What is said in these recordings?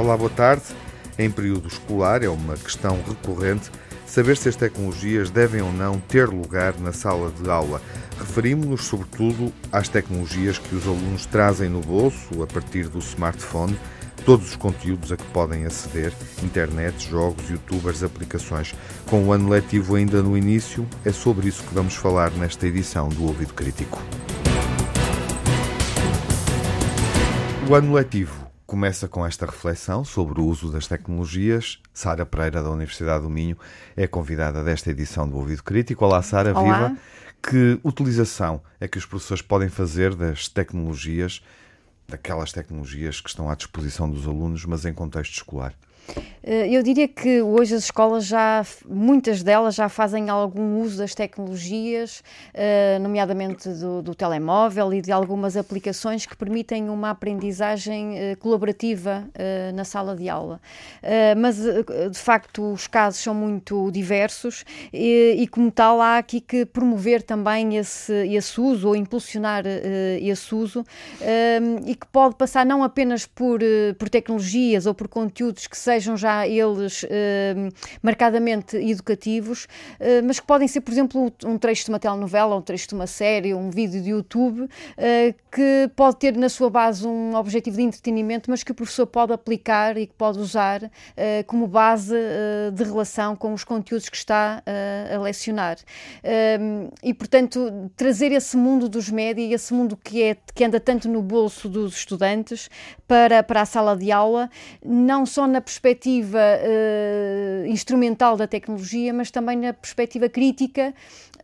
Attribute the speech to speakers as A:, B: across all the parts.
A: Olá, boa tarde. Em período escolar é uma questão recorrente saber se as tecnologias devem ou não ter lugar na sala de aula. Referimos-nos, sobretudo, às tecnologias que os alunos trazem no bolso a partir do smartphone, todos os conteúdos a que podem aceder, internet, jogos, youtubers, aplicações. Com o ano letivo ainda no início, é sobre isso que vamos falar nesta edição do Ouvido Crítico. O ano letivo começa com esta reflexão sobre o uso das tecnologias. Sara Pereira, da Universidade do Minho, é convidada desta edição do Ouvido Crítico. Olá, Sara,
B: Olá.
A: viva. Que utilização é que os professores podem fazer das tecnologias, daquelas tecnologias que estão à disposição dos alunos, mas em contexto escolar?
B: Eh, eu diria que hoje as escolas já, muitas delas já fazem algum uso das tecnologias, eh, nomeadamente do, do telemóvel e de algumas aplicações que permitem uma aprendizagem eh, colaborativa na sala de aula. Mas, de facto, os casos são muito diversos e, e como tal, há aqui que promover também esse, esse uso ou impulsionar esse uso e que pode passar não apenas por, por tecnologias ou por conteúdos que sejam já eles uh, marcadamente educativos, uh, mas que podem ser, por exemplo, um trecho de uma telenovela, um trecho de uma série, um vídeo de YouTube, uh, que pode ter na sua base um objetivo de entretenimento, mas que o professor pode aplicar e que pode usar como base de relação com os conteúdos que está a lecionar. e, portanto, trazer esse mundo dos médias, esse mundo que, é, que anda tanto no bolso dos estudantes, para, para a sala de aula, não só na perspectiva uh, instrumental da tecnologia, mas também na perspectiva crítica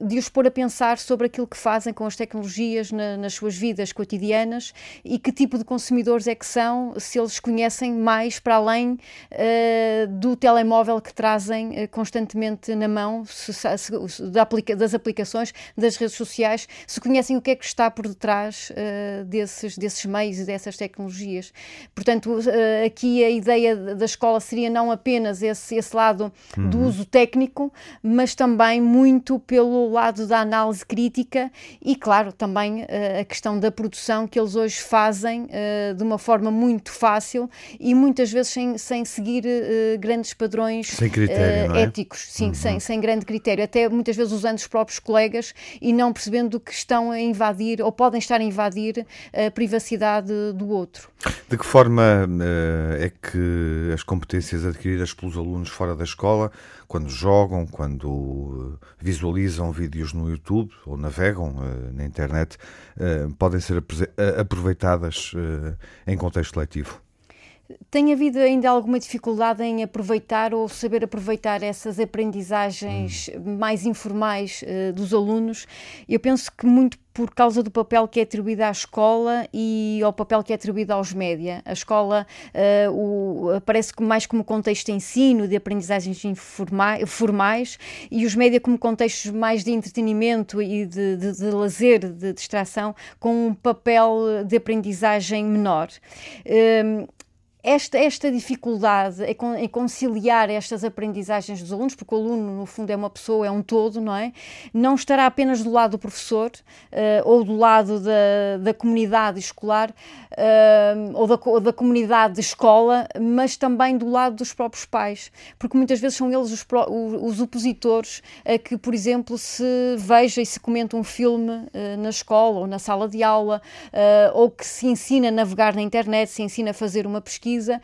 B: de os pôr a pensar sobre aquilo que fazem com as tecnologias na, nas suas vidas cotidianas e que tipo de consumidores é que são, se eles conhecem mais para além uh, do telemóvel que trazem uh, constantemente na mão, se, se, da aplica das aplicações, das redes sociais, se conhecem o que é que está por detrás uh, desses, desses meios e dessas tecnologias. Portanto, aqui a ideia da escola seria não apenas esse, esse lado uhum. do uso técnico, mas também muito pelo lado da análise crítica e, claro, também uh, a questão da produção que eles hoje fazem uh, de uma forma muito fácil e muitas vezes sem, sem seguir uh, grandes padrões
A: sem critério, é?
B: éticos, sim, uhum. sem, sem grande critério, até muitas vezes usando os próprios colegas e não percebendo que estão a invadir ou podem estar a invadir a privacidade do outro.
A: De que forma é que as competências adquiridas pelos alunos fora da escola, quando jogam, quando visualizam vídeos no YouTube ou navegam uh, na internet uh, podem ser eh, aproveitadas em contexto letivo?
B: Tem havido ainda alguma dificuldade em aproveitar ou saber aproveitar essas aprendizagens hum. mais informais uh, dos alunos? Eu penso que muito por causa do papel que é atribuído à escola e ao papel que é atribuído aos média. A escola uh, o, aparece mais como contexto de ensino, de aprendizagens formais, e os média como contextos mais de entretenimento e de, de, de lazer, de distração, com um papel de aprendizagem menor. Uh, esta, esta dificuldade em conciliar estas aprendizagens dos alunos, porque o aluno, no fundo, é uma pessoa, é um todo, não é? Não estará apenas do lado do professor uh, ou do lado da, da comunidade escolar uh, ou, da, ou da comunidade de escola, mas também do lado dos próprios pais, porque muitas vezes são eles os, os opositores a que, por exemplo, se veja e se comenta um filme uh, na escola ou na sala de aula, ou que se ensina a navegar na internet, se ensina a fazer uma pesquisa pesquisa,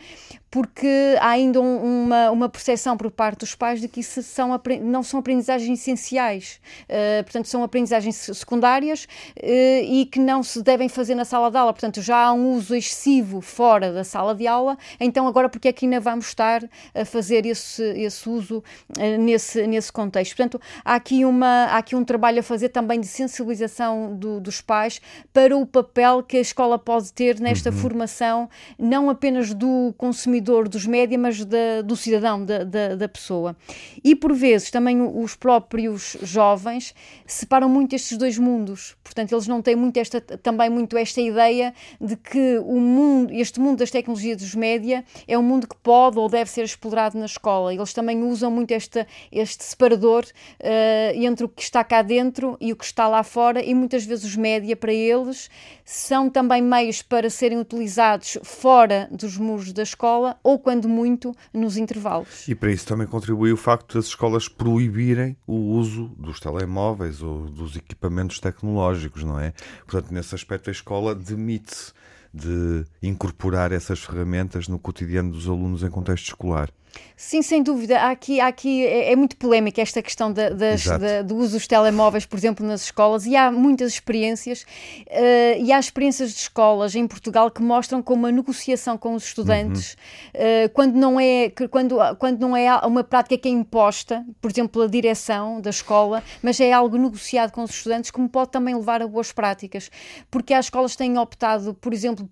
B: porque há ainda um, uma, uma percepção por parte dos pais de que isso são, não são aprendizagens essenciais, uh, portanto, são aprendizagens secundárias uh, e que não se devem fazer na sala de aula. Portanto, já há um uso excessivo fora da sala de aula, então agora porque é que ainda vamos estar a fazer esse, esse uso uh, nesse, nesse contexto? Portanto, há aqui, uma, há aqui um trabalho a fazer também de sensibilização do, dos pais para o papel que a escola pode ter nesta uhum. formação, não apenas do consumidor dos média, mas da, do cidadão, da, da, da, pessoa. E por vezes também os próprios jovens separam muito estes dois mundos. Portanto, eles não têm muito esta, também muito esta ideia de que o mundo, este mundo das tecnologias dos média é um mundo que pode ou deve ser explorado na escola. Eles também usam muito esta, este separador uh, entre o que está cá dentro e o que está lá fora, e muitas vezes os média para eles são também meios para serem utilizados fora dos muros da escola ou, quando muito, nos intervalos.
A: E para isso também contribui o facto das escolas proibirem o uso dos telemóveis ou dos equipamentos tecnológicos, não é? Portanto, nesse aspecto, a escola demite-se de incorporar essas ferramentas no cotidiano dos alunos em contexto escolar.
B: Sim, sem dúvida. Há aqui, há aqui é, é muito polémica esta questão da, das, da, do uso dos telemóveis, por exemplo, nas escolas, e há muitas experiências, uh, e há experiências de escolas em Portugal que mostram como a negociação com os estudantes, uhum. uh, quando, não é, quando, quando não é uma prática que é imposta, por exemplo, a direção da escola, mas é algo negociado com os estudantes, como pode também levar a boas práticas. Porque as escolas têm optado, por exemplo,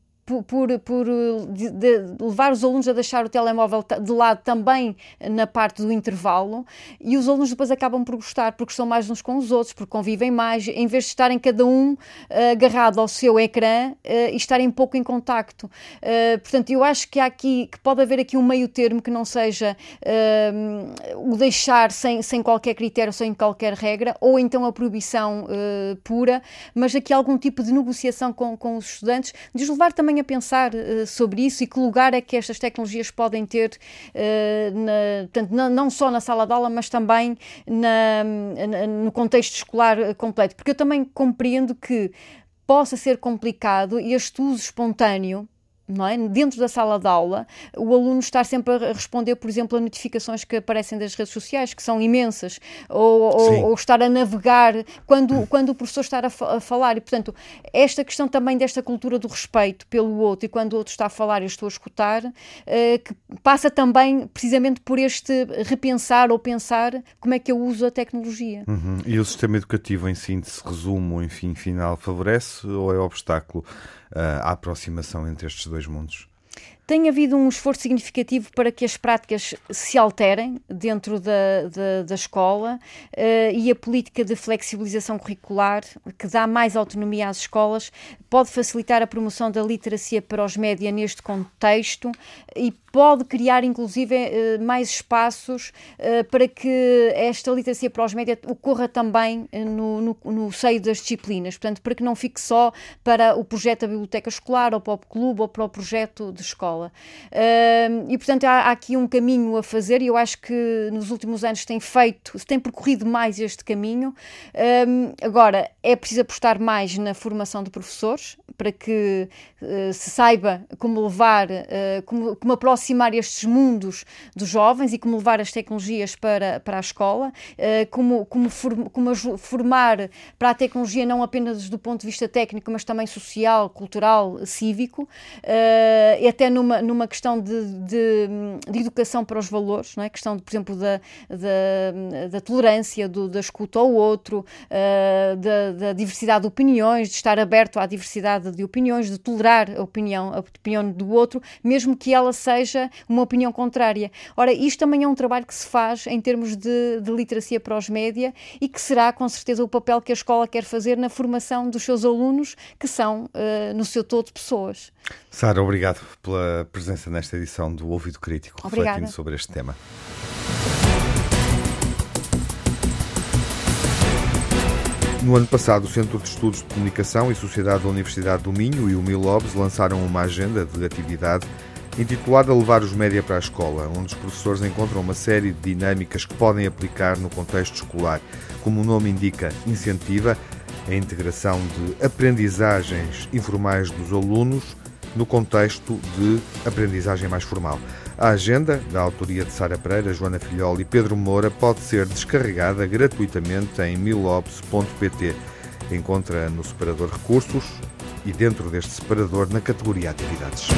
B: por, por, de, de levar os alunos a deixar o telemóvel de lado também na parte do intervalo e os alunos depois acabam por gostar porque estão mais uns com os outros, porque convivem mais, em vez de estarem cada um uh, agarrado ao seu ecrã uh, e estarem pouco em contacto. Uh, portanto, eu acho que há aqui que pode haver aqui um meio termo que não seja o deixar sem, sem qualquer critério, sem qualquer regra, ou então a proibição pura, mas aqui algum tipo de negociação com, com os estudantes, de os levar também a pensar uh, sobre isso e que lugar é que estas tecnologias podem ter, uh, na, portanto, na, não só na sala de aula, mas também na, na, no contexto escolar eh, completo. Porque eu também compreendo que possa ser complicado este uso espontâneo não é? dentro da sala de aula, o aluno estar sempre a responder, por exemplo, a notificações que aparecem das redes sociais, que são imensas, ou, ou, ou estar a navegar quando, quando o professor está a, a, falar. E, portanto, esta questão também desta cultura do respeito pelo outro e quando o outro está a falar eu estou a escutar, uh, que passa também precisamente por este repensar ou pensar como é que eu uso a tecnologia.
A: Uhum. E o sistema educativo em síntese, resumo, enfim, final, favorece ou é obstáculo? à aproximação entre estes dois mundos?
B: Tem havido um esforço significativo para que as práticas se alterem dentro da, da, da escola uh, e a política de flexibilização curricular, que dá mais autonomia às escolas, pode facilitar a promoção da literacia para os média neste contexto e pode criar, inclusive, eh, mais espaços eh, para que esta literacia para os média ocorra também no, no, no, seio das disciplinas, portanto, para que não fique só para o projeto da biblioteca escolar, ou para o clube, ou para o projeto de escola. E, portanto, há, há aqui um caminho a fazer e eu acho que nos últimos anos tem feito, tem percorrido mais este caminho. Agora, é preciso apostar mais na formação de professores, para que uh, se saiba como levar, uh, como, como, aproximar estes mundos dos jovens e como levar as tecnologias para, para a escola, uh, como, como, como formar para a tecnologia não apenas do ponto de vista técnico, mas também social, cultural, cívico, e até numa, numa questão de, de, de, educação para os valores, não é? questão, por exemplo, da, da, da tolerância, do, da escuta ao outro, da, da diversidade de opiniões, de estar aberto à diversidade de opiniões, de tolerar a opinião, a opinião do outro, mesmo que ela seja uma opinião contrária. Ora, isto também é um trabalho que se faz em termos de, de literacia para os média e que será, com certeza, o papel que a escola quer fazer na formação dos seus alunos, que são, uh, no seu todo, pessoas.
A: Sara, obrigado pela presença nesta edição do Ouvido Crítico, Obrigada. refletindo sobre este tema. No ano passado, o Centro de Estudos de Comunicação e Sociedade da Universidade do Minho e o Milobs lançaram uma agenda de atividade intitulada Levar os Média para a Escola, onde os professores encontram uma série de dinâmicas que podem aplicar no contexto escolar. Como o nome indica, incentiva a integração de aprendizagens informais dos alunos no contexto de aprendizagem mais formal. A agenda, da autoria de Sara Pereira, Joana Filhol e Pedro Moura, pode ser descarregada gratuitamente em milops.pt. Encontra no separador Recursos e dentro deste separador na categoria Atividades.